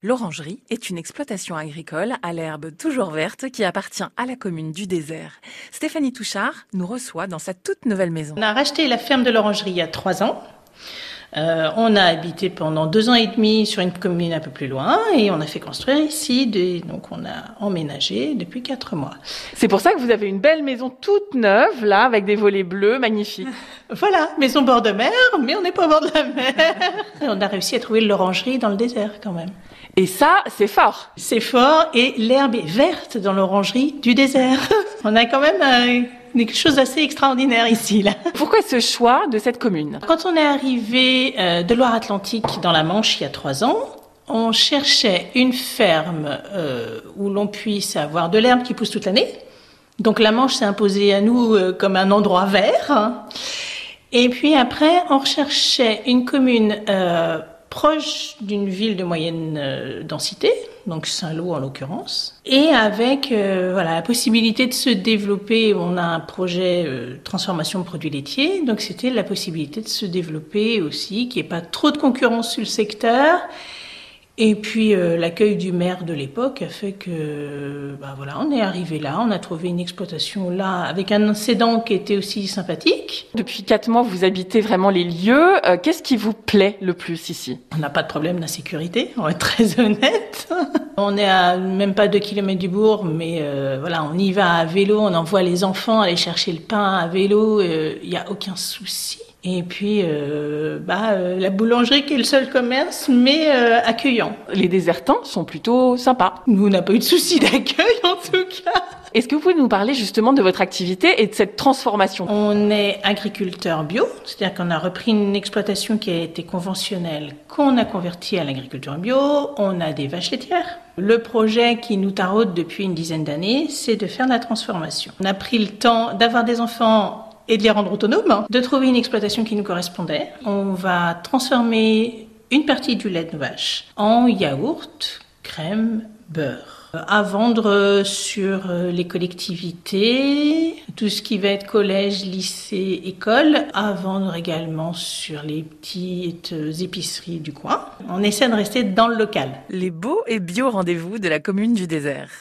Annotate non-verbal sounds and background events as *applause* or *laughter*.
L'orangerie est une exploitation agricole à l'herbe toujours verte qui appartient à la commune du désert. Stéphanie Touchard nous reçoit dans sa toute nouvelle maison. On a racheté la ferme de l'orangerie il y a trois ans. Euh, on a habité pendant deux ans et demi sur une commune un peu plus loin et on a fait construire ici. Des, donc on a emménagé depuis quatre mois. C'est pour ça que vous avez une belle maison toute neuve là avec des volets bleus magnifiques. *laughs* voilà, maison bord de mer, mais on n'est pas au bord de la mer. *laughs* on a réussi à trouver l'orangerie dans le désert quand même. Et ça, c'est fort. C'est fort et l'herbe est verte dans l'orangerie du désert. *laughs* On a quand même euh, quelque chose d'assez extraordinaire ici. Là. Pourquoi ce choix de cette commune? Quand on est arrivé euh, de Loire-Atlantique dans la Manche il y a trois ans, on cherchait une ferme euh, où l'on puisse avoir de l'herbe qui pousse toute l'année. Donc la Manche s'est imposée à nous comme un endroit vert. Et puis après, on recherchait une commune proche d'une ville de moyenne euh, densité, donc Saint-Lô en l'occurrence, et avec euh, voilà la possibilité de se développer. On a un projet euh, transformation de produits laitiers, donc c'était la possibilité de se développer aussi, qu'il n'y ait pas trop de concurrence sur le secteur et puis euh, l'accueil du maire de l'époque a fait que, bah voilà, on est arrivé là, on a trouvé une exploitation là avec un cédant qui était aussi sympathique. Depuis quatre mois, vous habitez vraiment les lieux. Euh, qu'est-ce qui vous plaît le plus ici? On n'a pas de problème d'insécurité, on va *laughs* être très honnête. on est à même pas deux kilomètres du bourg, mais euh, voilà, on y va à vélo, on envoie les enfants aller chercher le pain à vélo, il n'y a aucun souci. Et puis, euh, bah, euh, la boulangerie qui est le seul commerce, mais euh, accueillant. Les désertants sont plutôt sympas. Nous, on n'a pas eu de souci d'accueil, en tout cas. Est-ce que vous pouvez nous parler justement de votre activité et de cette transformation? On est agriculteur bio, c'est-à-dire qu'on a repris une exploitation qui a été conventionnelle, qu'on a convertie à l'agriculture bio. On a des vaches laitières. Le projet qui nous taraude depuis une dizaine d'années, c'est de faire de la transformation. On a pris le temps d'avoir des enfants et de les rendre autonomes, de trouver une exploitation qui nous correspondait. On va transformer une partie du lait de vache en yaourt, crème, beurre à vendre sur les collectivités, tout ce qui va être collège, lycée, école, à vendre également sur les petites épiceries du coin. On essaie de rester dans le local. Les beaux et bio rendez-vous de la commune du désert.